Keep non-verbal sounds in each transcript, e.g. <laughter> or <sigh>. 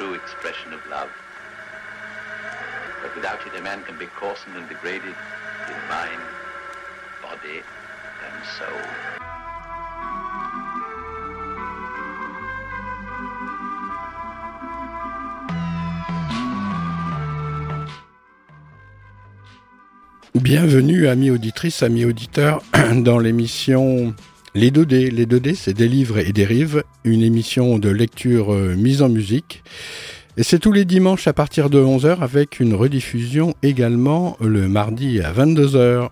true expression of love. But without it, a man can be coarsened and degraded in mind, body, and soul. Bienvenue, amis auditrices, amis auditeurs, <clears throat> dans l'émission Les 2D. Les 2D, c'est des livres et des rives, une émission de lecture euh, mise en musique. Et c'est tous les dimanches à partir de 11h avec une rediffusion également le mardi à 22h.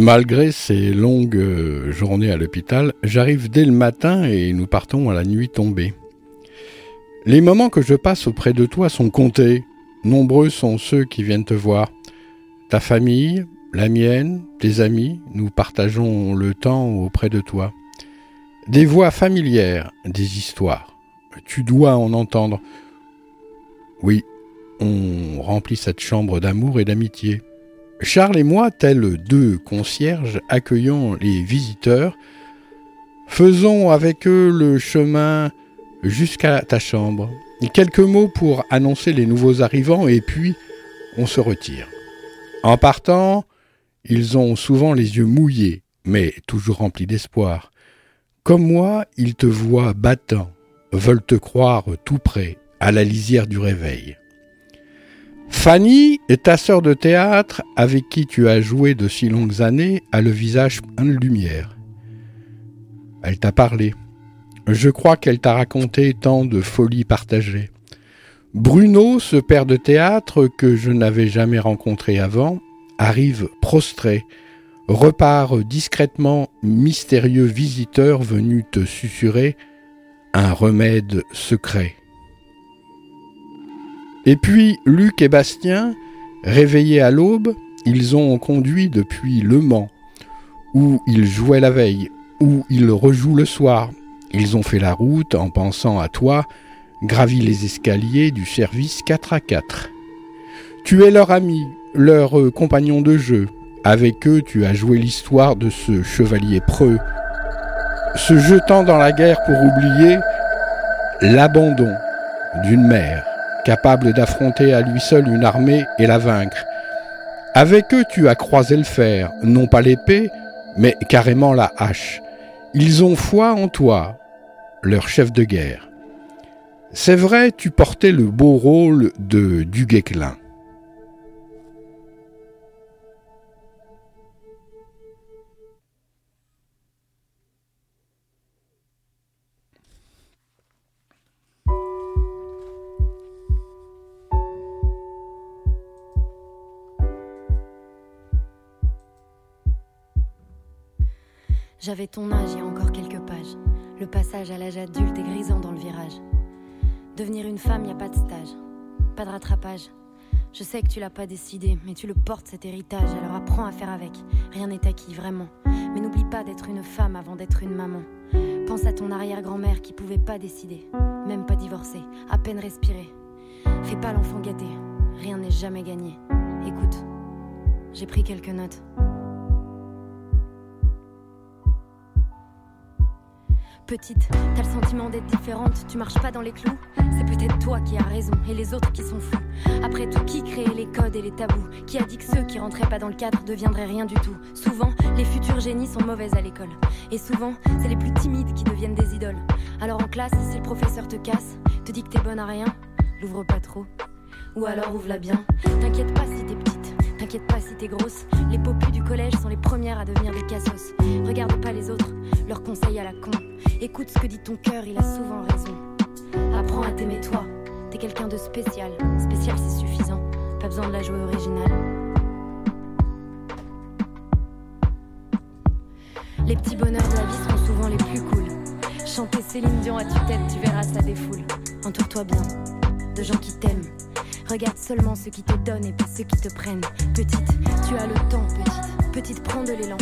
Malgré ces longues euh, journées à l'hôpital, j'arrive dès le matin et nous partons à la nuit tombée. Les moments que je passe auprès de toi sont comptés. Nombreux sont ceux qui viennent te voir. Ta famille, la mienne, tes amis, nous partageons le temps auprès de toi. Des voix familières, des histoires. Tu dois en entendre. Oui, on remplit cette chambre d'amour et d'amitié. Charles et moi, tels deux concierges accueillons les visiteurs, faisons avec eux le chemin jusqu'à ta chambre. Quelques mots pour annoncer les nouveaux arrivants et puis on se retire. En partant, ils ont souvent les yeux mouillés, mais toujours remplis d'espoir. Comme moi, ils te voient battant, veulent te croire tout près, à la lisière du réveil. Fanny, ta sœur de théâtre, avec qui tu as joué de si longues années, a le visage plein de lumière. Elle t'a parlé. Je crois qu'elle t'a raconté tant de folies partagées. Bruno, ce père de théâtre que je n'avais jamais rencontré avant, arrive prostré, repart discrètement mystérieux visiteur venu te susurrer un remède secret. Et puis Luc et Bastien, réveillés à l'aube, ils ont conduit depuis Le Mans, où ils jouaient la veille, où ils rejouent le soir. Ils ont fait la route en pensant à toi, gravi les escaliers du service 4 à 4. Tu es leur ami, leur compagnon de jeu. Avec eux, tu as joué l'histoire de ce chevalier preux, se jetant dans la guerre pour oublier l'abandon d'une mère capable d'affronter à lui seul une armée et la vaincre. Avec eux tu as croisé le fer, non pas l'épée, mais carrément la hache. Ils ont foi en toi, leur chef de guerre. C'est vrai, tu portais le beau rôle de Duguesclin. J'avais ton âge il y a encore quelques pages. Le passage à l'âge adulte est grisant dans le virage. Devenir une femme, y a pas de stage, pas de rattrapage. Je sais que tu l'as pas décidé, mais tu le portes cet héritage, alors apprends à faire avec. Rien n'est acquis, vraiment. Mais n'oublie pas d'être une femme avant d'être une maman. Pense à ton arrière-grand-mère qui pouvait pas décider, même pas divorcer, à peine respirer. Fais pas l'enfant gâté, rien n'est jamais gagné. Écoute, j'ai pris quelques notes. Petite, t'as le sentiment d'être différente, tu marches pas dans les clous. C'est peut-être toi qui as raison et les autres qui sont fous. Après tout, qui créait les codes et les tabous? Qui a dit que ceux qui rentraient pas dans le cadre deviendraient rien du tout? Souvent, les futurs génies sont mauvaises à l'école. Et souvent, c'est les plus timides qui deviennent des idoles. Alors en classe, si le professeur te casse, te dit que t'es bonne à rien, l'ouvre pas trop. Ou alors ouvre-la bien. T'inquiète pas si t'es petite. T'inquiète pas si t'es grosse, les popus du collège sont les premières à devenir des cassos. Regarde pas les autres, leurs conseils à la con. Écoute ce que dit ton cœur, il a souvent raison. Apprends à t'aimer toi, t'es quelqu'un de spécial. Spécial c'est suffisant, pas besoin de la jouer originale. Les petits bonheurs de la vie seront souvent les plus cool. Chanter Céline Dion à tue-tête, tu verras ça défoule. Entoure-toi bien de gens qui t'aiment Regarde seulement ceux qui te donnent et pas ceux qui te prennent. Petite, tu as le temps, petite. Petite, prends de l'élan.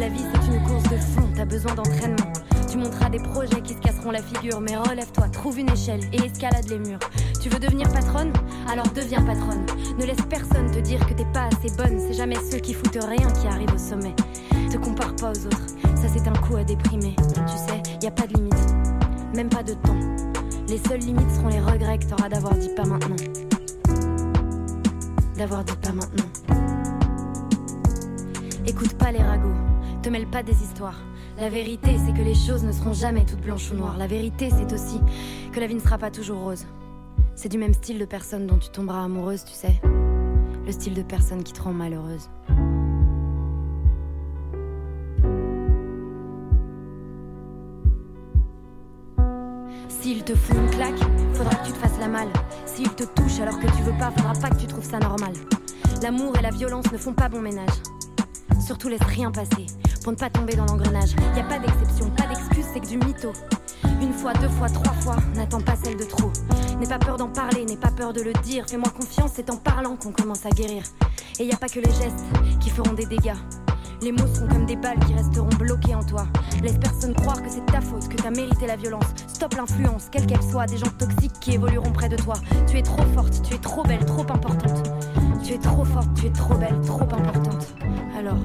La vie, c'est une course de fond, t'as besoin d'entraînement. Tu monteras des projets qui se casseront la figure, mais relève-toi, trouve une échelle et escalade les murs. Tu veux devenir patronne? Alors deviens patronne. Ne laisse personne te dire que t'es pas assez bonne, c'est jamais ceux qui foutent rien qui arrivent au sommet. Te compare pas aux autres, ça c'est un coup à déprimer. Tu sais, y a pas de limite, même pas de temps. Les seules limites seront les regrets que t'auras d'avoir dit pas maintenant d'avoir dit pas maintenant. Écoute pas les ragots, te mêle pas des histoires. La vérité, c'est que les choses ne seront jamais toutes blanches ou noires. La vérité, c'est aussi que la vie ne sera pas toujours rose. C'est du même style de personne dont tu tomberas amoureuse, tu sais. Le style de personne qui te rend malheureuse. Te fout une claque, faudra que tu te fasses la malle. S'il te touche alors que tu veux pas, faudra pas que tu trouves ça normal. L'amour et la violence ne font pas bon ménage. Surtout laisse rien passer pour ne pas tomber dans l'engrenage. Y a pas d'exception, pas d'excuse, c'est que du mytho. Une fois, deux fois, trois fois, n'attends pas celle de trop. N'aie pas peur d'en parler, n'aie pas peur de le dire. Fais-moi confiance, c'est en parlant qu'on commence à guérir. Et y a pas que les gestes qui feront des dégâts. Les mots sont comme des balles qui resteront bloquées en toi. Laisse personne croire que c'est ta faute, que t'as mérité la violence. Stop l'influence, quelle qu'elle soit, des gens toxiques qui évolueront près de toi. Tu es trop forte, tu es trop belle, trop importante. Tu es trop forte, tu es trop belle, trop importante. Alors.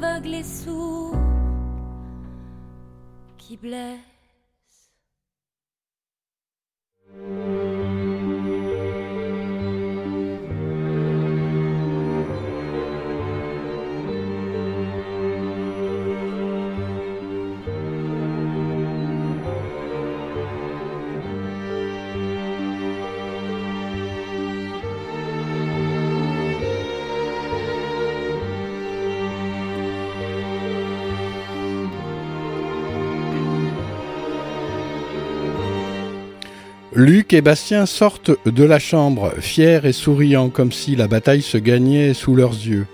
Amour aveugle et sourd qui blesse. Luc et Bastien sortent de la chambre, fiers et souriants, comme si la bataille se gagnait sous leurs yeux.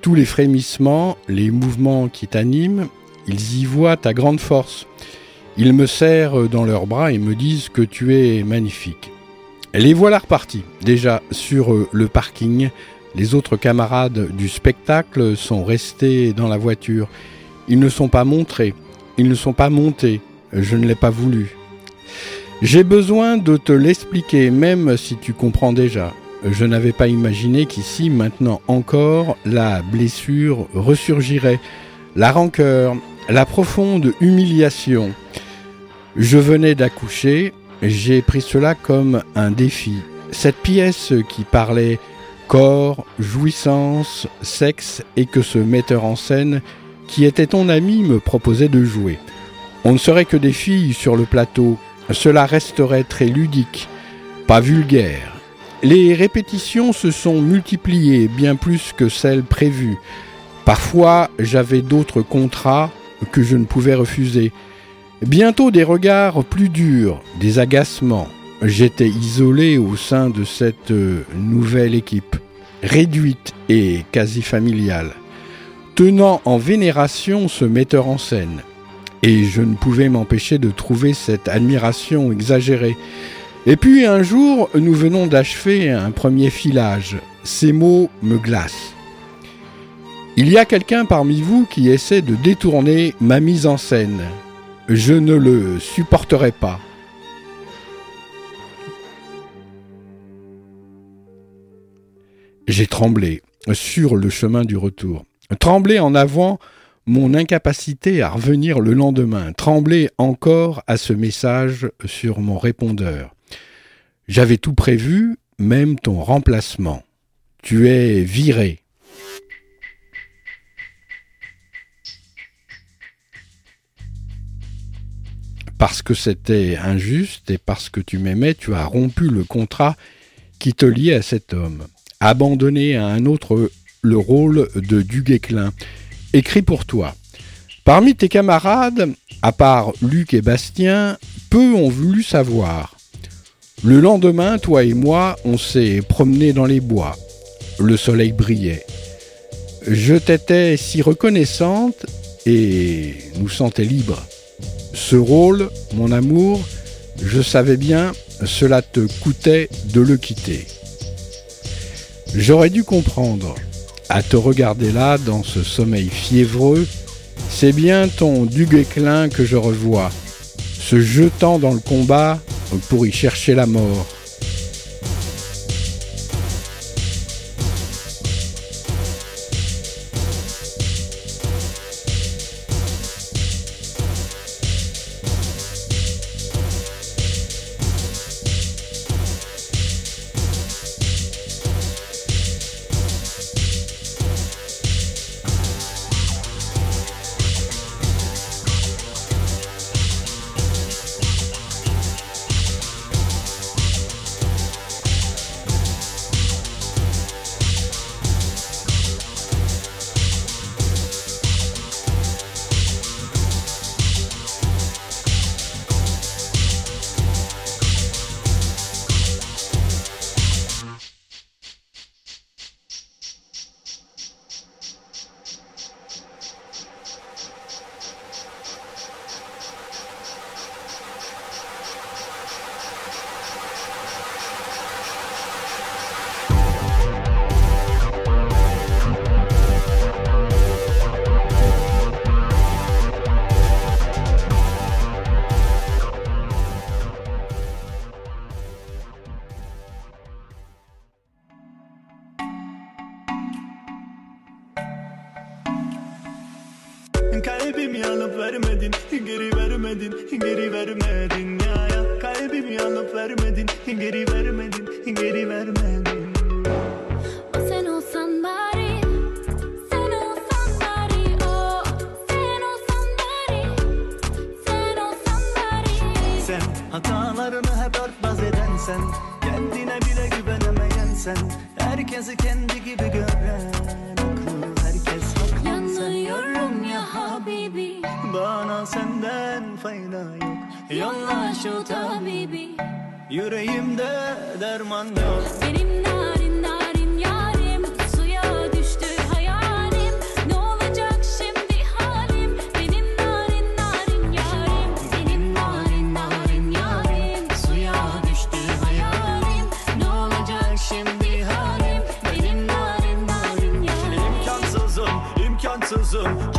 Tous les frémissements, les mouvements qui t'animent, ils y voient ta grande force. Ils me serrent dans leurs bras et me disent que tu es magnifique. Les voilà repartis, déjà sur le parking. Les autres camarades du spectacle sont restés dans la voiture. Ils ne sont pas montrés, ils ne sont pas montés. Je ne l'ai pas voulu. J'ai besoin de te l'expliquer, même si tu comprends déjà. Je n'avais pas imaginé qu'ici, maintenant encore, la blessure ressurgirait, la rancœur, la profonde humiliation. Je venais d'accoucher, j'ai pris cela comme un défi. Cette pièce qui parlait corps, jouissance, sexe et que ce metteur en scène, qui était ton ami, me proposait de jouer. On ne serait que des filles sur le plateau, cela resterait très ludique, pas vulgaire. Les répétitions se sont multipliées bien plus que celles prévues. Parfois, j'avais d'autres contrats que je ne pouvais refuser. Bientôt des regards plus durs, des agacements. J'étais isolé au sein de cette euh, nouvelle équipe, réduite et quasi familiale, tenant en vénération ce metteur en scène. Et je ne pouvais m'empêcher de trouver cette admiration exagérée. Et puis un jour, nous venons d'achever un premier filage. Ces mots me glacent. Il y a quelqu'un parmi vous qui essaie de détourner ma mise en scène. Je ne le supporterai pas. J'ai tremblé sur le chemin du retour. Tremblé en avant mon incapacité à revenir le lendemain, tremblé encore à ce message sur mon répondeur. J'avais tout prévu, même ton remplacement. Tu es viré. Parce que c'était injuste et parce que tu m'aimais, tu as rompu le contrat qui te liait à cet homme. Abandonné à un autre le rôle de Duguesclin écrit pour toi. Parmi tes camarades, à part Luc et Bastien, peu ont voulu savoir. Le lendemain, toi et moi, on s'est promené dans les bois. Le soleil brillait. Je t'étais si reconnaissante et nous sentais libres. Ce rôle, mon amour, je savais bien, cela te coûtait de le quitter. J'aurais dû comprendre à te regarder là, dans ce sommeil fiévreux, c'est bien ton Duguesclin que je revois, se jetant dans le combat pour y chercher la mort. Hatalarını hep örtbas eden sen Kendine bile güvenemeyen sen. Herkesi kendi gibi gören Aklı herkes haklı Yanıyorum ya Habibi. Bana senden fayda yok. Yolla şu tabibi. Yüreğimde derman yok. Benim love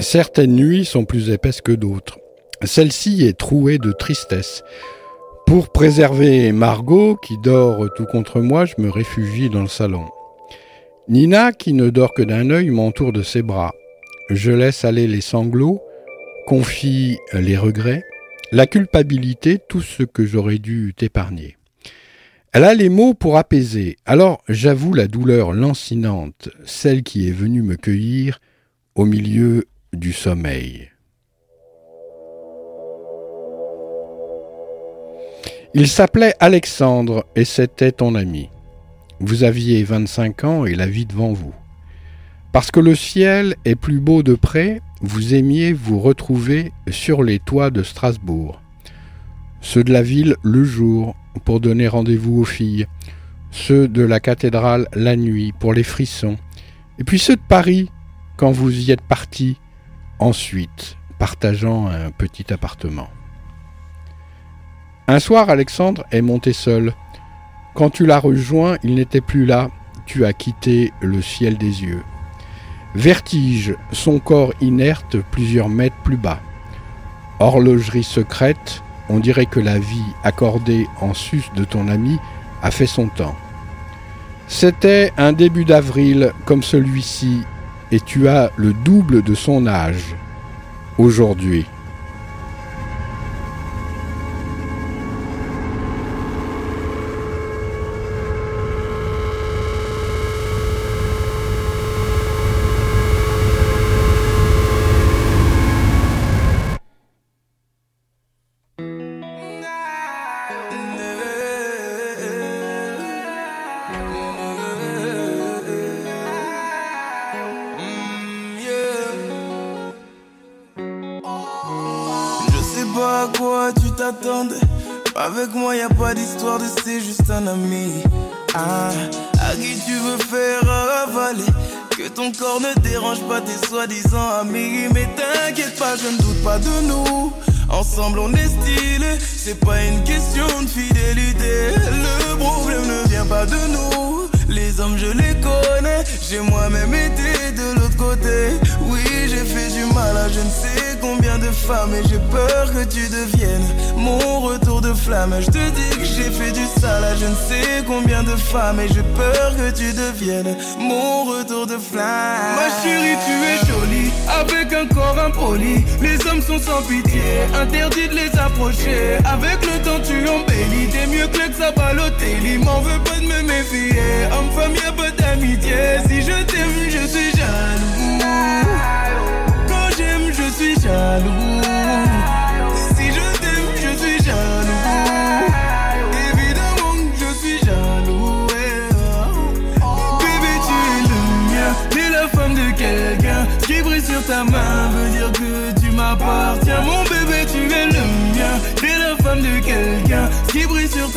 Certaines nuits sont plus épaisses que d'autres. Celle-ci est trouée de tristesse. Pour préserver Margot, qui dort tout contre moi, je me réfugie dans le salon. Nina, qui ne dort que d'un œil, m'entoure de ses bras. Je laisse aller les sanglots, confie les regrets, la culpabilité, tout ce que j'aurais dû t'épargner. Elle a les mots pour apaiser, alors j'avoue la douleur lancinante, celle qui est venue me cueillir au milieu du sommeil. Il s'appelait Alexandre et c'était ton ami. Vous aviez 25 ans et la vie devant vous. Parce que le ciel est plus beau de près, vous aimiez vous retrouver sur les toits de Strasbourg. Ceux de la ville le jour pour donner rendez-vous aux filles, ceux de la cathédrale la nuit pour les frissons, et puis ceux de Paris quand vous y êtes partis ensuite, partageant un petit appartement. Un soir, Alexandre est monté seul. Quand tu l'as rejoint, il n'était plus là, tu as quitté le ciel des yeux. Vertige, son corps inerte plusieurs mètres plus bas. Horlogerie secrète, on dirait que la vie accordée en sus de ton ami a fait son temps. C'était un début d'avril comme celui-ci et tu as le double de son âge aujourd'hui. Les hommes sont sans pitié, interdit de les approcher. Avec le temps, tu embellis, t'es mieux que ça Il M'en veut pas de me méfier. Homme-femme, y'a pas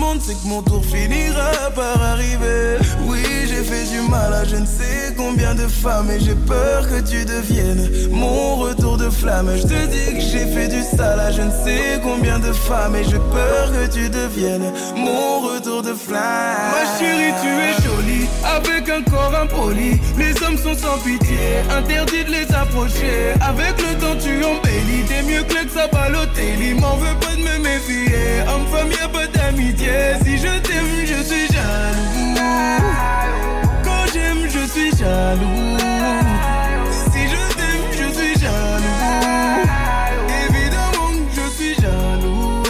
monde, c'est que mon tour finira par arriver. Oui, j'ai fait du mal à je ne sais combien de femmes et j'ai peur que tu deviennes mon retour de flamme. Je te dis que j'ai fait du sale à je ne sais combien de femmes et j'ai peur que tu deviennes mon retour de flamme. Ma chérie, tu es jolie avec un corps impoli. Les hommes sont sans pitié, interdit de les approcher. Avec le temps, tu embellis, t'es mieux que ça Balotelli. M'en veux pas de me méfier, homme femme y'a pas d'amitié. Si je t'aime, je suis jaloux. Quand j'aime, je suis jaloux. Si je t'aime, je suis jaloux. Évidemment je suis jaloux.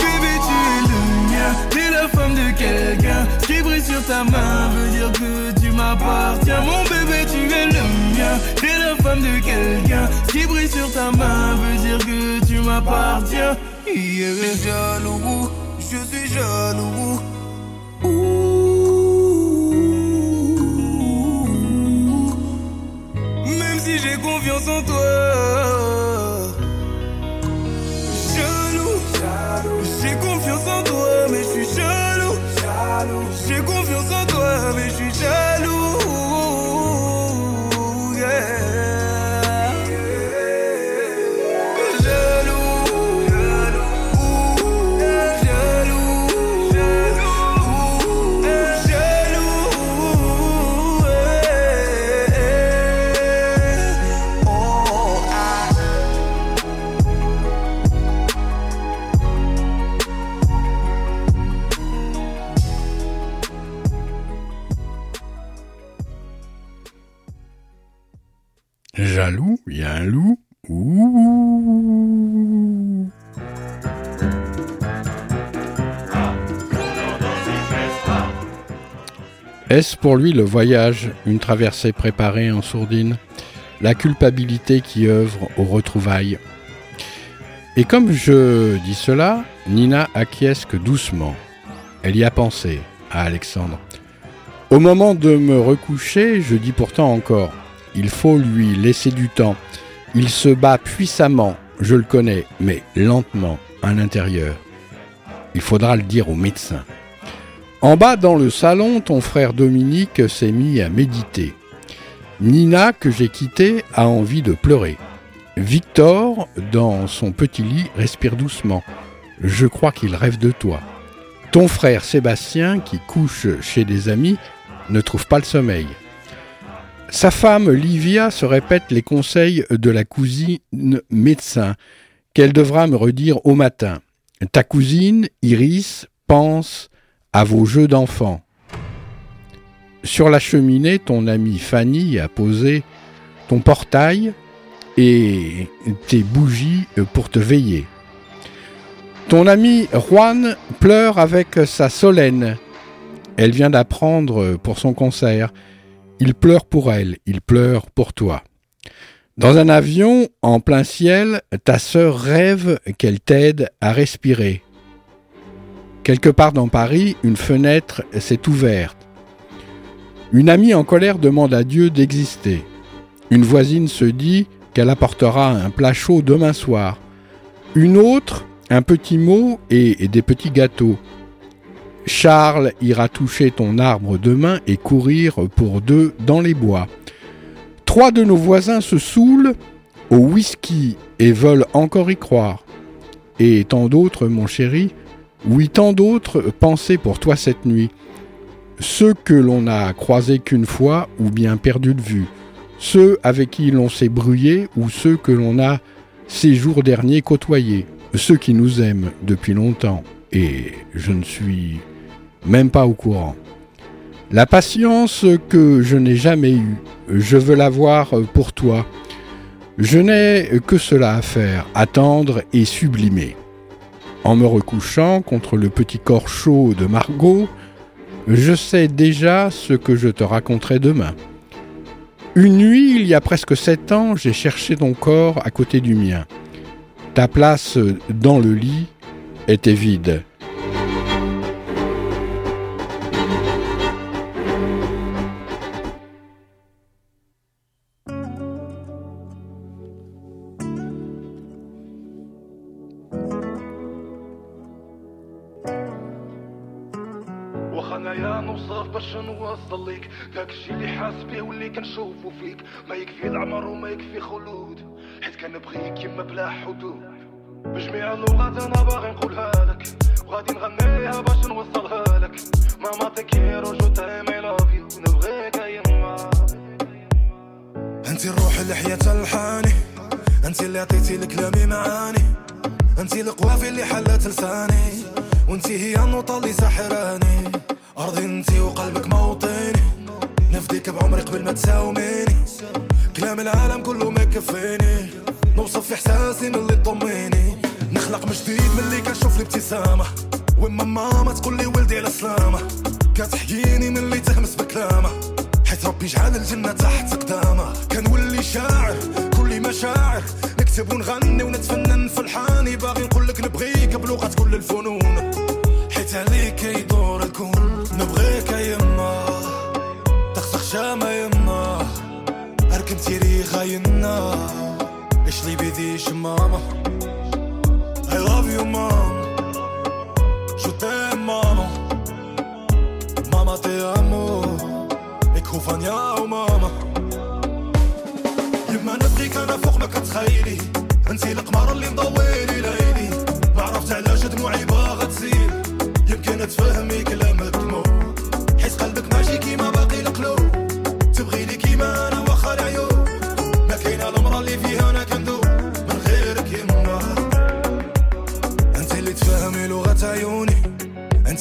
Bébé, tu es le mien. T'es la femme de quelqu'un qui brille sur ta main. Veut dire que tu m'appartiens. Mon bébé, tu es le mien. T'es la femme de quelqu'un qui brille sur ta main. Veut dire que tu m'appartiens. Je suis jaloux, je suis jaloux. Même si j'ai confiance en toi. Jaloux, j'ai confiance en toi, mais je suis jaloux. J'ai confiance en toi, mais je suis jaloux. Jaloux, Est-ce pour lui le voyage, une traversée préparée en sourdine, la culpabilité qui œuvre aux retrouvailles? Et comme je dis cela, Nina acquiesce que doucement. Elle y a pensé, à Alexandre. Au moment de me recoucher, je dis pourtant encore il faut lui laisser du temps. Il se bat puissamment, je le connais, mais lentement, à l'intérieur. Il faudra le dire au médecin. En bas dans le salon, ton frère Dominique s'est mis à méditer. Nina, que j'ai quittée, a envie de pleurer. Victor, dans son petit lit, respire doucement. Je crois qu'il rêve de toi. Ton frère Sébastien, qui couche chez des amis, ne trouve pas le sommeil. Sa femme, Livia, se répète les conseils de la cousine médecin qu'elle devra me redire au matin. Ta cousine, Iris, pense à vos jeux d'enfants. Sur la cheminée, ton amie Fanny a posé ton portail et tes bougies pour te veiller. Ton ami Juan pleure avec sa Solène. Elle vient d'apprendre pour son concert. Il pleure pour elle, il pleure pour toi. Dans un avion, en plein ciel, ta sœur rêve qu'elle t'aide à respirer. Quelque part dans Paris, une fenêtre s'est ouverte. Une amie en colère demande à Dieu d'exister. Une voisine se dit qu'elle apportera un plat chaud demain soir. Une autre, un petit mot et des petits gâteaux. Charles ira toucher ton arbre demain et courir pour deux dans les bois. Trois de nos voisins se saoulent au whisky et veulent encore y croire. Et tant d'autres, mon chéri, oui, tant d'autres pensaient pour toi cette nuit. Ceux que l'on n'a croisés qu'une fois ou bien perdus de vue. Ceux avec qui l'on s'est brouillé ou ceux que l'on a ces jours derniers côtoyés. Ceux qui nous aiment depuis longtemps. Et je ne suis même pas au courant. La patience que je n'ai jamais eue, je veux l'avoir pour toi. Je n'ai que cela à faire, attendre et sublimer. En me recouchant contre le petit corps chaud de Margot, je sais déjà ce que je te raconterai demain. Une nuit, il y a presque sept ans, j'ai cherché ton corps à côté du mien. Ta place dans le lit était vide. حدود. بجميع اللغات أنا باغي نقولها لك. وغادي نغنيها باش نوصلها لك. ماما تكيرو جو تايم اي لاف يو نبغيك يما انت الروح اللي حياتها الحاني انت اللي عطيتي لكلامي معاني انت القوافي اللي حلت لساني وانت هي النوطة اللي ساحراني. أرضي انت وقلبك موطني نفديك بعمري قبل ما تساوميني. كلام العالم كله ما يكفيني. نوصف إحساسي من اللي تضميني نخلق من جديد من اللي كنشوف الابتسامة. وما ماما تقول لي ولدي على سلامة كتحكيني من اللي تهمس بكلامة. حيت ربي جعل الجنة تحت قدامه كنولي شاعر كل مشاعر. نكتب ونغني ونتفنن في الحاني. باغي نقول لك نبغيك بلغة كل الفنون حيت عليك يدور الكون. نبغيك يما. تخسخ شامة يما. اركب تيري خاينا إيش لي بيديش ماما I love you mom Je t'aime maman Mama te amo. Ik hoef van jou mama. يما نبغيك أنا فوق ما كتخيلي انتي القمر اللي مضويلي ليلي ما عرفت علاش دموعي باغا تسيل يمكن تفهمي كلام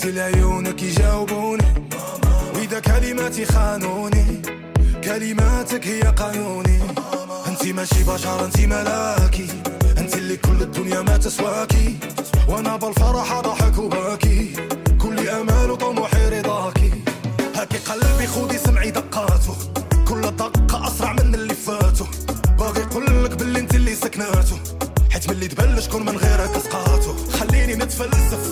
اللي عيونك يجاوبوني وإذا كلماتي خانوني كلماتك هي قانوني. انت ماشي بشر انت ملاكي. انت اللي كل الدنيا ما تسواكي. وأنا بالفرح ضحك وباكي كل أمال وطموحي رضاكي. هاكي قلبي خودي سمعي دقاته. كل دقة أسرع من اللي فاتو باغي يقولك باللي أنت اللي سكناتو حيت ملي تبان شكون من غيرك سقاتو خليني نتفلسف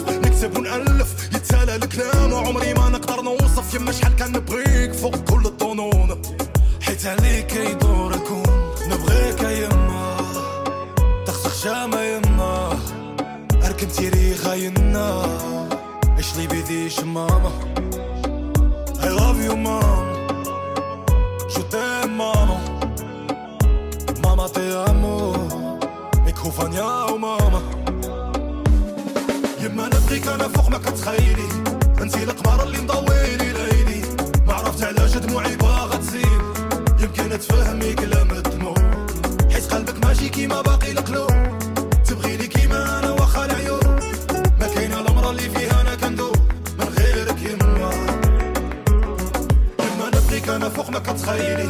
كتخيلي انتي القمر اللي مضويلي ليلي. ما عرفت علاش دموعي باغا تزيد. يمكن تفهمي كلام الدموع حيت قلبك ماشي كيما باقي القلوب. تبغي لي كيما أنا واخا العيوب. ما كاينة المرا اللي فيها أنا كندوب. من غيرك يما يما نبغيك أنا فوق ما كتخيلي.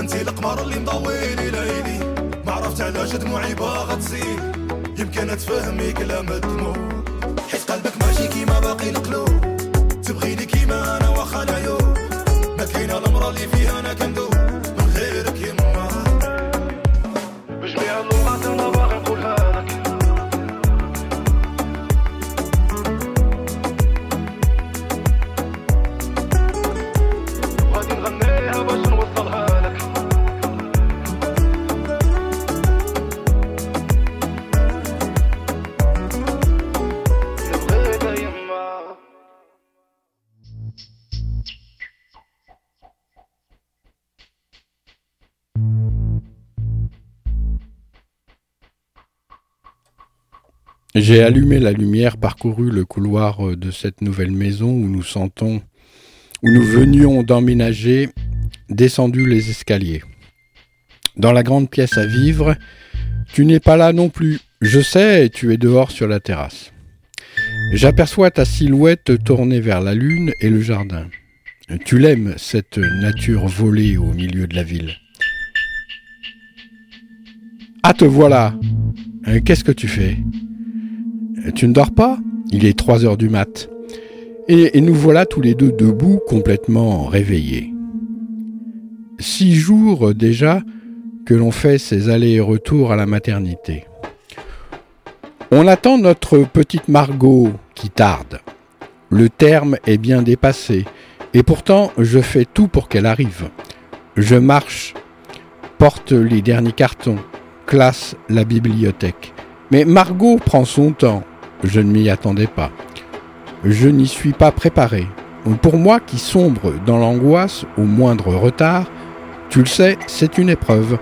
انتي القمر اللي مضويلي ليلي. ما عرفت علاش دموعي باغا تزيد. يمكن تفهمي كلام الدموع ماشي كيما باقي القلوب تبغي لي كيما أنا واخا العيوب ما كاينة المرا اللي فيها أنا كندوب. J'ai allumé la lumière, parcouru le couloir euh, de cette nouvelle maison où nous sentons, où nous venions d'emménager, descendu les escaliers. Dans la grande pièce à vivre, tu n'es pas là non plus. Je sais, tu es dehors sur la terrasse. J'aperçois ta silhouette tournée vers la lune et le jardin. Tu l'aimes, cette nature volée au milieu de la ville. Ah, te voilà Euh, Qu'est-ce que tu fais? Tu ne dors pas? Il est 3 heures du mat. Et, et nous voilà tous les deux debout, complètement réveillés. Six jours déjà que l'on fait ces allers et retours à la maternité. On attend notre petite Margot qui tarde. Le terme est bien dépassé, et pourtant je fais tout pour qu'elle arrive. Je marche, porte les derniers cartons, classe la bibliothèque. Mais Margot prend son temps. Je ne m'y attendais pas. Je n'y suis pas préparé. pour moi qui sombre dans l'angoisse au moindre retard, tu le sais, c'est une épreuve.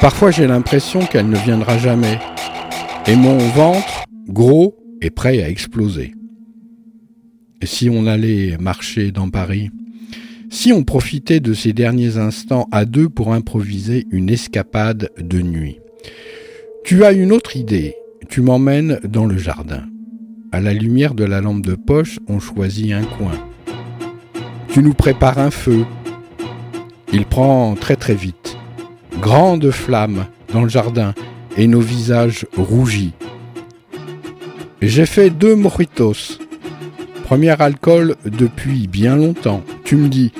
Parfois j'ai l'impression qu'elle ne viendra jamais. Et mon ventre, gros, est prêt à exploser. Et si on allait marcher dans Paris Si on profitait de ces derniers instants à deux pour improviser une escapade de nuit Tu as une autre idée. Tu m'emmènes dans le jardin. À la lumière de la lampe de poche, on choisit un coin. Tu nous prépares un feu. Il prend très très vite. Grande flamme dans le jardin et nos visages rougis. J'ai fait deux mojitos. Premier alcool depuis bien longtemps. Tu me dis,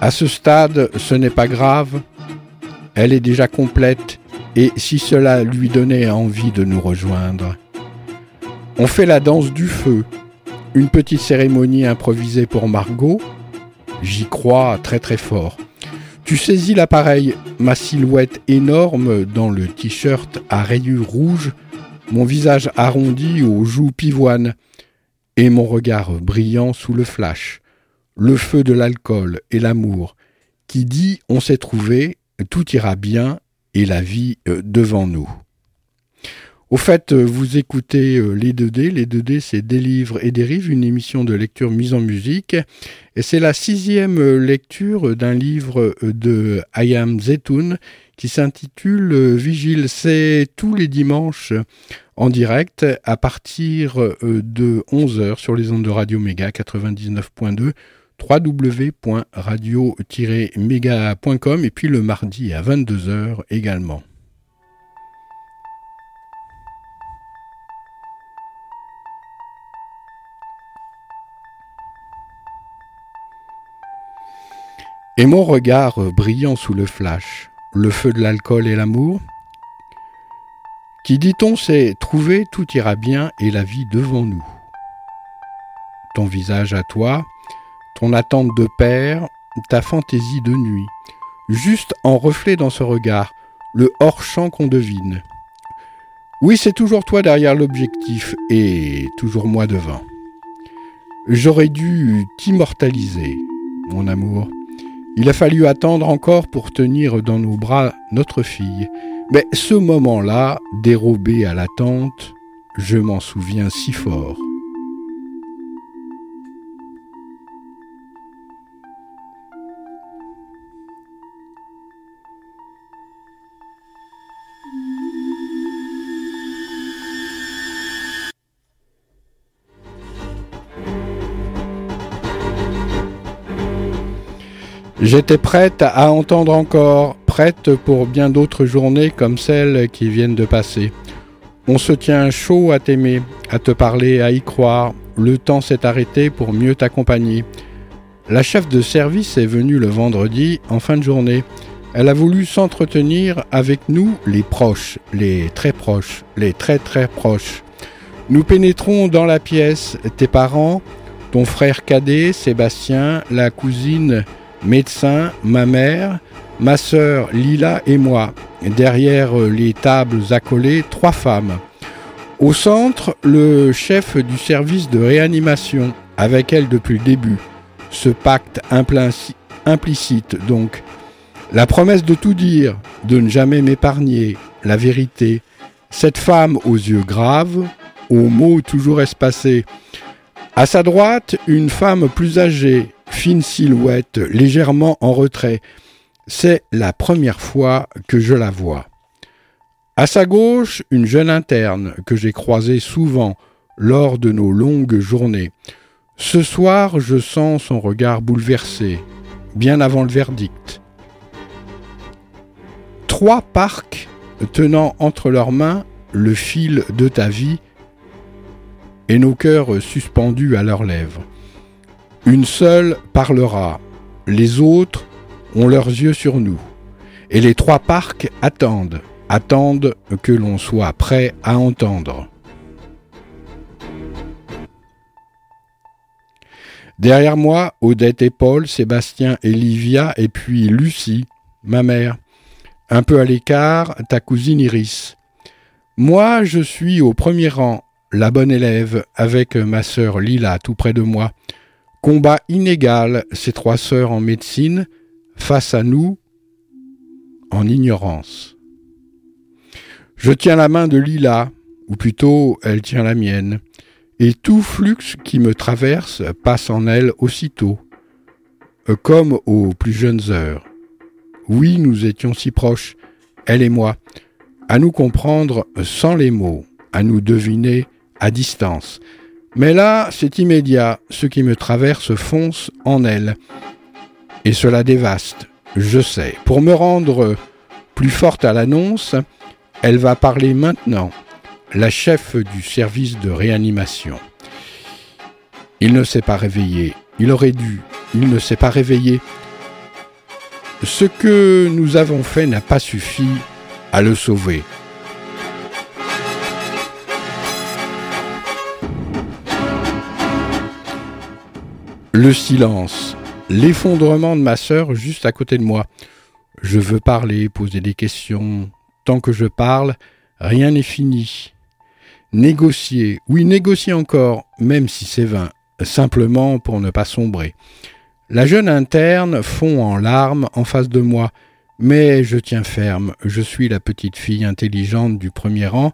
à ce stade, ce n'est pas grave. Elle est déjà complète et si cela lui donnait envie de nous rejoindre. On fait la danse du feu, une petite cérémonie improvisée pour Margot. J'y crois très très fort. Tu saisis l'appareil, ma silhouette énorme dans le t-shirt à rayures rouges, mon visage arrondi aux joues pivoines, et mon regard brillant sous le flash, le feu de l'alcool et l'amour, qui dit on s'est trouvé, tout ira bien et la vie euh, devant nous. Au fait, euh, vous écoutez euh, Les 2D. Les 2D, c'est Des livres et des rives, une émission de lecture mise en musique. Et c'est la sixième lecture d'un livre de Ayam Zetoun qui s'intitule Vigile. C'est tous les dimanches en direct à partir de 11h sur les ondes de Radio Méga 99.2 www.radio-méga.com et puis le mardi à 22h également. Et mon regard brillant sous le flash, le feu de l'alcool et l'amour, qui dit-on s'est trouvé, tout ira bien et la vie devant nous. Ton visage à toi, ton attente de père, ta fantaisie de nuit, juste en reflet dans ce regard, le hors-champ qu'on devine. Oui, c'est toujours toi derrière l'objectif et toujours moi devant. J'aurais dû t'immortaliser, mon amour. Il a fallu attendre encore pour tenir dans nos bras notre fille. Mais ce moment-là, dérobé à l'attente, je m'en souviens si fort. J'étais prête à entendre encore, prête pour bien d'autres journées comme celles qui viennent de passer. On se tient chaud à t'aimer, à te parler, à y croire. Le temps s'est arrêté pour mieux t'accompagner. La chef de service est venue le vendredi en fin de journée. Elle a voulu s'entretenir avec nous, les proches, les très proches, les très très proches. Nous pénétrons dans la pièce, tes parents, ton frère cadet, Sébastien, la cousine médecin, ma mère, ma sœur Lila et moi. Derrière les tables accolées, trois femmes. Au centre, le chef du service de réanimation, avec elle depuis le début. Ce pacte implicite donc. La promesse de tout dire, de ne jamais m'épargner, la vérité. Cette femme aux yeux graves, aux mots toujours espacés. À sa droite, une femme plus âgée, fine silhouette, légèrement en retrait. C'est la première fois que je la vois. À sa gauche, une jeune interne que j'ai croisée souvent lors de nos longues journées. Ce soir, je sens son regard bouleversé, bien avant le verdict. Trois parcs tenant entre leurs mains le fil de ta vie et nos cœurs suspendus à leurs lèvres. Une seule parlera, les autres ont leurs yeux sur nous. Et les trois parcs attendent, attendent que l'on soit prêt à entendre. Derrière moi, Odette et Paul, Sébastien et Livia, et puis Lucie, ma mère. Un peu à l'écart, ta cousine Iris. Moi, je suis au premier rang, la bonne élève, avec ma sœur Lila tout près de moi Combat inégal, ces trois sœurs en médecine, face à nous, en ignorance. Je tiens la main de Lila, ou plutôt elle tient la mienne, et tout flux qui me traverse passe en elle aussitôt, comme aux plus jeunes heures. Oui, nous étions si proches, elle et moi, à nous comprendre sans les mots, à nous deviner à distance. Mais là, c'est immédiat, ce qui me traverse fonce en elle. Et cela dévaste, je sais. Pour me rendre plus forte à l'annonce, elle va parler maintenant, la chef du service de réanimation. Il ne s'est pas réveillé, il aurait dû, il ne s'est pas réveillé. Ce que nous avons fait n'a pas suffi à le sauver. Le silence, l'effondrement de ma sœur juste à côté de moi. Je veux parler, poser des questions. Tant que je parle, rien n'est fini. Négocier, oui, négocier encore, même si c'est vain, simplement pour ne pas sombrer. La jeune interne fond en larmes en face de moi, mais je tiens ferme, je suis la petite fille intelligente du premier rang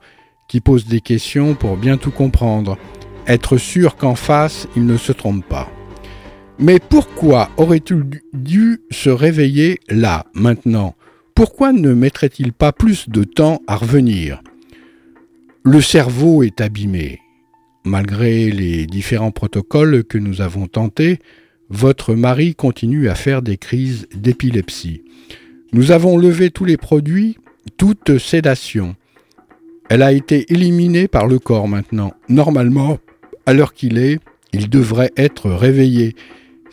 qui pose des questions pour bien tout comprendre, être sûr qu'en face il ne se trompe pas. Mais pourquoi aurait-il dû se réveiller là, maintenant? Pourquoi ne mettrait-il pas plus de temps à revenir? Le cerveau est abîmé. Malgré les différents protocoles que nous avons tentés, votre mari continue à faire des crises d'épilepsie. Nous avons levé tous les produits, toute sédation. Elle a été éliminée par le corps maintenant. Normalement, à l'heure qu'il est, il devrait être réveillé.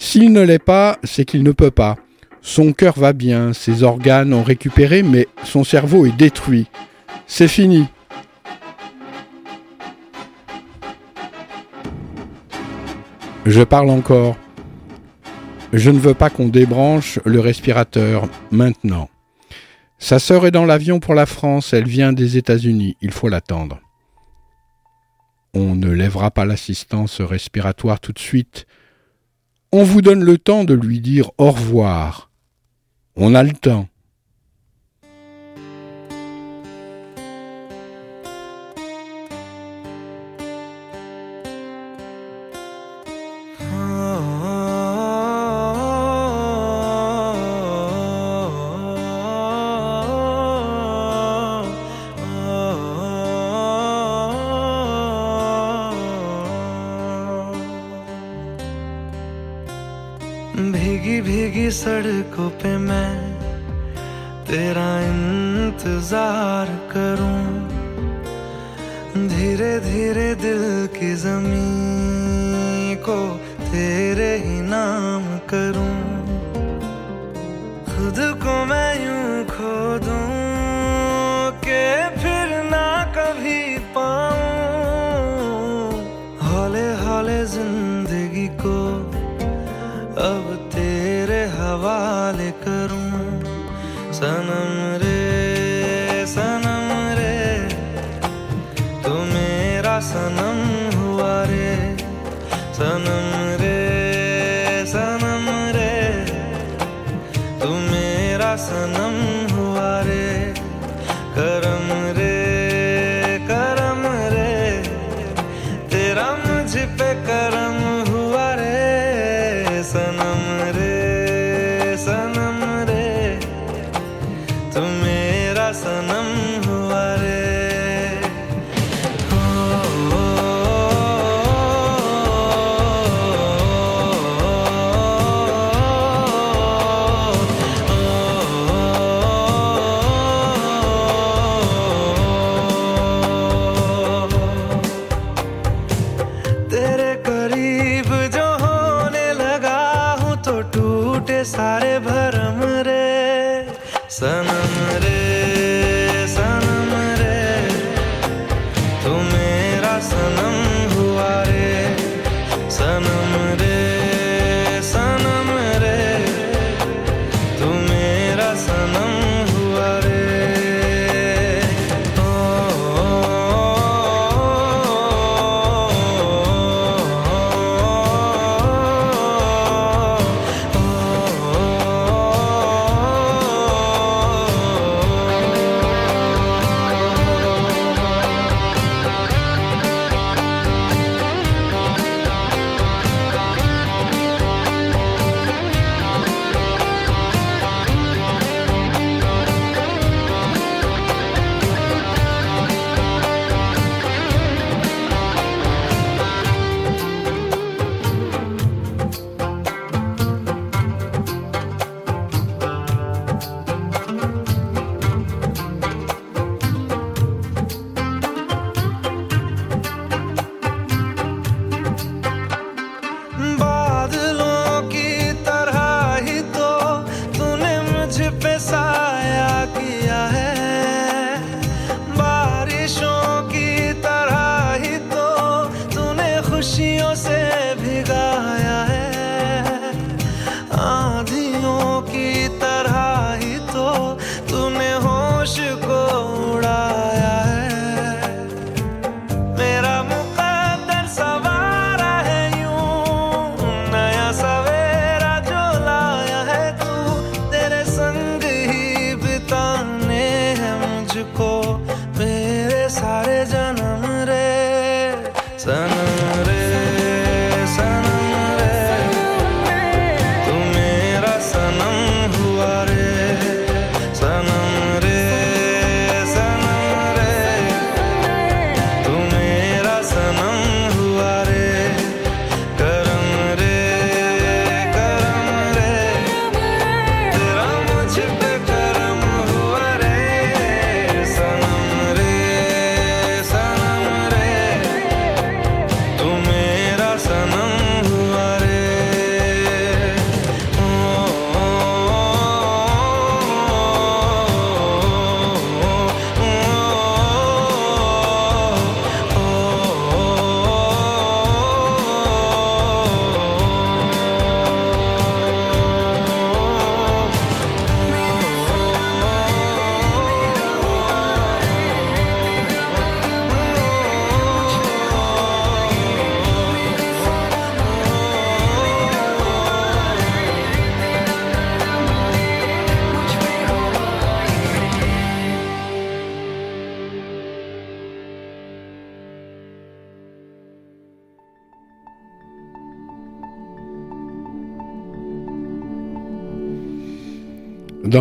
S'il ne l'est pas, c'est qu'il ne peut pas. Son cœur va bien, ses organes ont récupéré, mais son cerveau est détruit. C'est fini. Je parle encore. Je ne veux pas qu'on débranche le respirateur maintenant. Sa sœur est dans l'avion pour la France, elle vient des États-Unis, il faut l'attendre. On ne lèvera pas l'assistance respiratoire tout de suite, on vous donne le temps de lui dire au revoir. On a le temps. अब हवाले करूँ सनम रे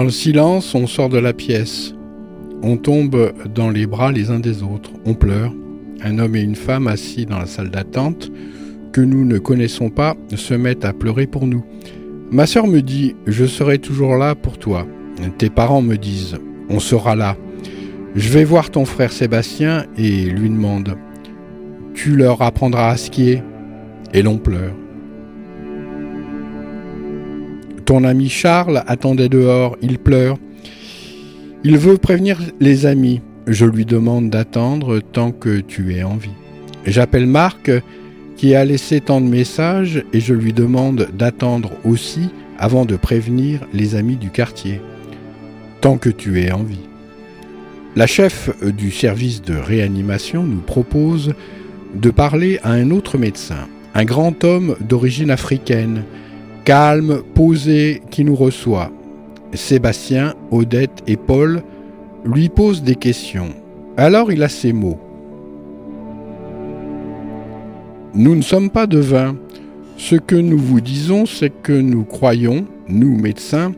Dans le silence, on sort de la pièce. On tombe dans les bras les uns des autres. On pleure. Un homme et une femme assis dans la salle d'attente, que nous ne connaissons pas, se mettent à pleurer pour nous. Ma sœur me dit Je serai toujours là pour toi. Tes parents me disent On sera là. Je vais voir ton frère Sébastien et lui demande Tu leur apprendras à skier Et l'on pleure. Ton ami Charles attendait dehors, il pleure. Il veut prévenir les amis. Je lui demande d'attendre tant que tu es en vie. J'appelle Marc qui a laissé tant de messages et je lui demande d'attendre aussi avant de prévenir les amis du quartier. Tant que tu es en vie. La chef du service de réanimation nous propose de parler à un autre médecin, un grand homme d'origine africaine, calme, posé, qui nous reçoit. Sébastien, Odette et Paul lui posent des questions. Alors il a ces mots. Nous ne sommes pas devins. Ce que nous vous disons, c'est que nous croyons, nous médecins,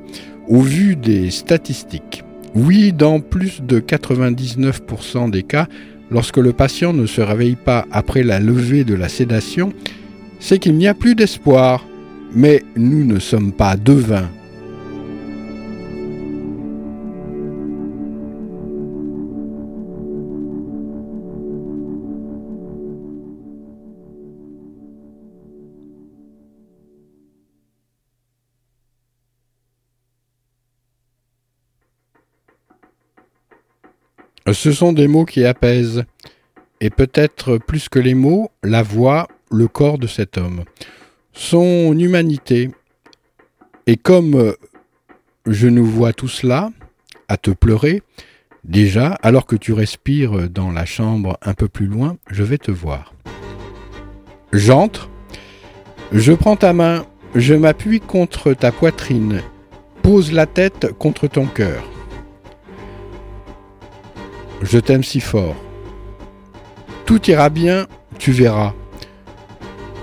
au vu des statistiques. Oui, dans plus de 99% des cas, lorsque le patient ne se réveille pas après la levée de la sédation, c'est qu'il n'y a plus d'espoir. Mais nous ne sommes pas devins. Ce sont des mots qui apaisent, et peut-être plus que les mots, la voix, le corps de cet homme son humanité. Et comme je nous vois tous là, à te pleurer, déjà, alors que tu respires dans la chambre un peu plus loin, je vais te voir. J'entre, je prends ta main, je m'appuie contre ta poitrine, pose la tête contre ton cœur. Je t'aime si fort. Tout ira bien, tu verras.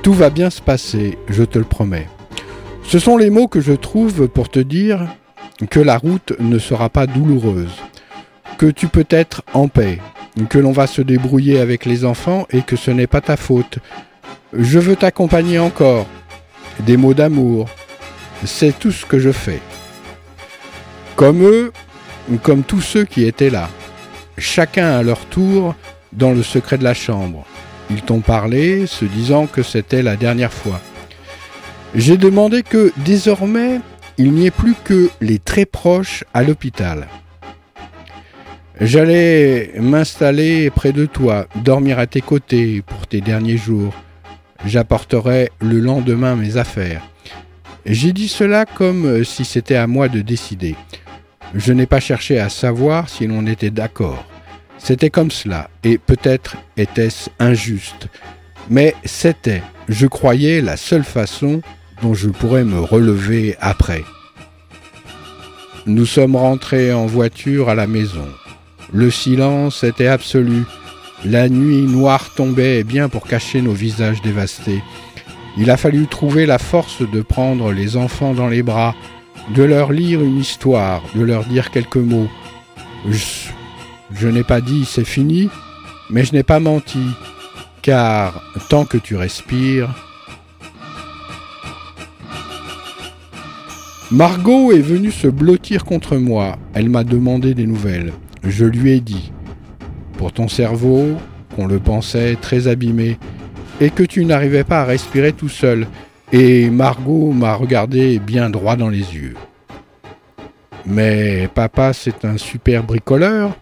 Tout va bien se passer, je te le promets. Ce sont les mots que je trouve pour te dire que la route ne sera pas douloureuse, que tu peux être en paix, que l'on va se débrouiller avec les enfants et que ce n'est pas ta faute. Je veux t'accompagner encore. Des mots d'amour. C'est tout ce que je fais. Comme eux, comme tous ceux qui étaient là. Chacun à leur tour dans le secret de la chambre. Ils t'ont parlé, se disant que c'était la dernière fois. J'ai demandé que désormais, il n'y ait plus que les très proches à l'hôpital. J'allais m'installer près de toi, dormir à tes côtés pour tes derniers jours. J'apporterai le lendemain mes affaires. J'ai dit cela comme si c'était à moi de décider. Je n'ai pas cherché à savoir si l'on était d'accord. C'était comme cela, et peut-être était-ce injuste, mais c'était, je croyais, la seule façon dont je pourrais me relever après. Nous sommes rentrés en voiture à la maison. Le silence était absolu. La nuit noire tombait bien pour cacher nos visages dévastés. Il a fallu trouver la force de prendre les enfants dans les bras, de leur lire une histoire, de leur dire quelques mots. Je, n'ai pas dit c'est fini, mais je n'ai pas menti, car tant que tu respires, Margot est venue se blottir contre moi. Elle m'a demandé des nouvelles. Je lui ai dit, pour ton cerveau, qu'on le pensait très abîmé, et que tu n'arrivais pas à respirer tout seul, et Margot m'a regardé bien droit dans les yeux. Mais papa, c'est un super bricoleur.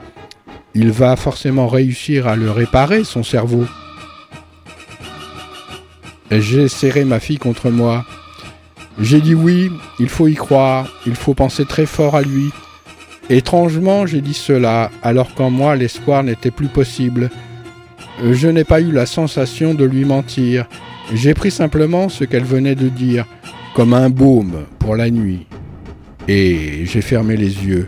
Il va forcément réussir à le réparer, son cerveau. J'ai serré ma fille contre moi. J'ai dit oui, il faut y croire, il faut penser très fort à lui. Étrangement, j'ai dit cela, alors qu'en moi l'espoir n'était plus possible. Je n'ai pas eu la sensation de lui mentir. J'ai pris simplement ce qu'elle venait de dire, comme un baume pour la nuit. Et j'ai fermé les yeux.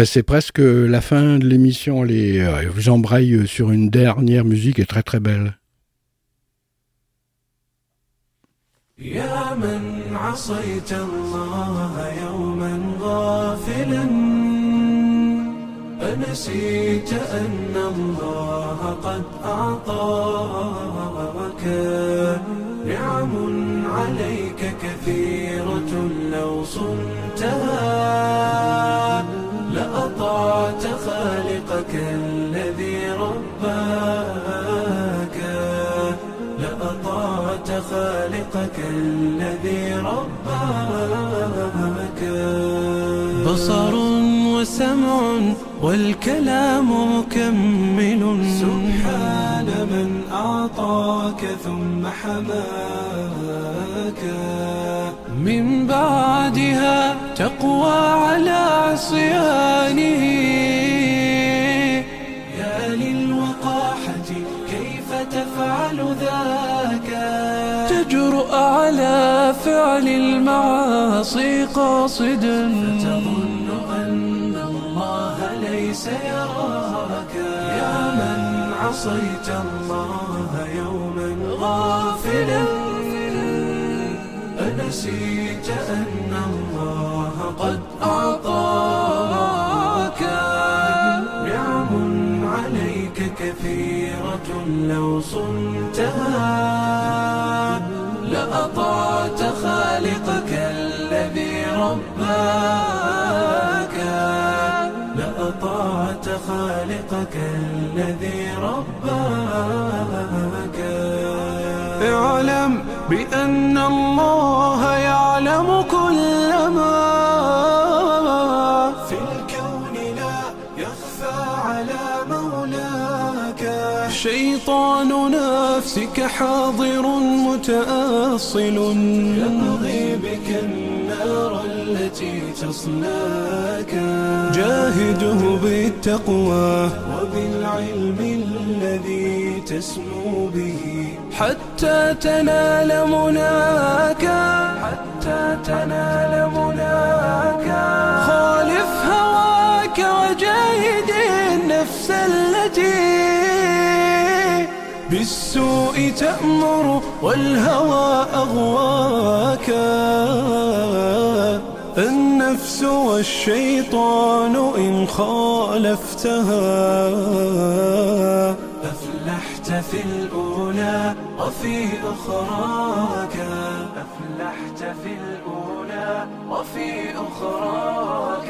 Oh ben c'est presque la fin de l'émission. Les, euh, j'embraye sur une dernière musique et très très belle. يا من عصيت الله يوما غافلا أنسيت أن الله قد أعطاك نعم عليك كثيرة لو صنتها خالقك الذي رباك. بصر وسمع والكلام مكمل. سبحان من أعطاك ثم حماك. من بعدها تقوى على عصيانه. تجرؤ على فعل المعاصي قاصدا فتظن أن الله ليس يراك. يا من عصيت الله يوما غافلا. أنسيت أن الله قد أعطاك. نعم عليك كثيرة لو صنتها. خالقك الذي رباك. لأطعت خالقك الذي رباك. اعلم بأن الله يعلم كل ما حاضر متأصل. يبغي بك النار التي تصلاك. جاهده بالتقوى. وبالعلم الذي تسمو به. حتى تنال مناك. حتى تنال مناك. خالف هواك وجاهد النفس التي بالسوء تأمر والهوى أغواك. النفس والشيطان إن خالفتها. أفلحت في الأولى وفي أخراك. أفلحت في الأولى وفي أخراك.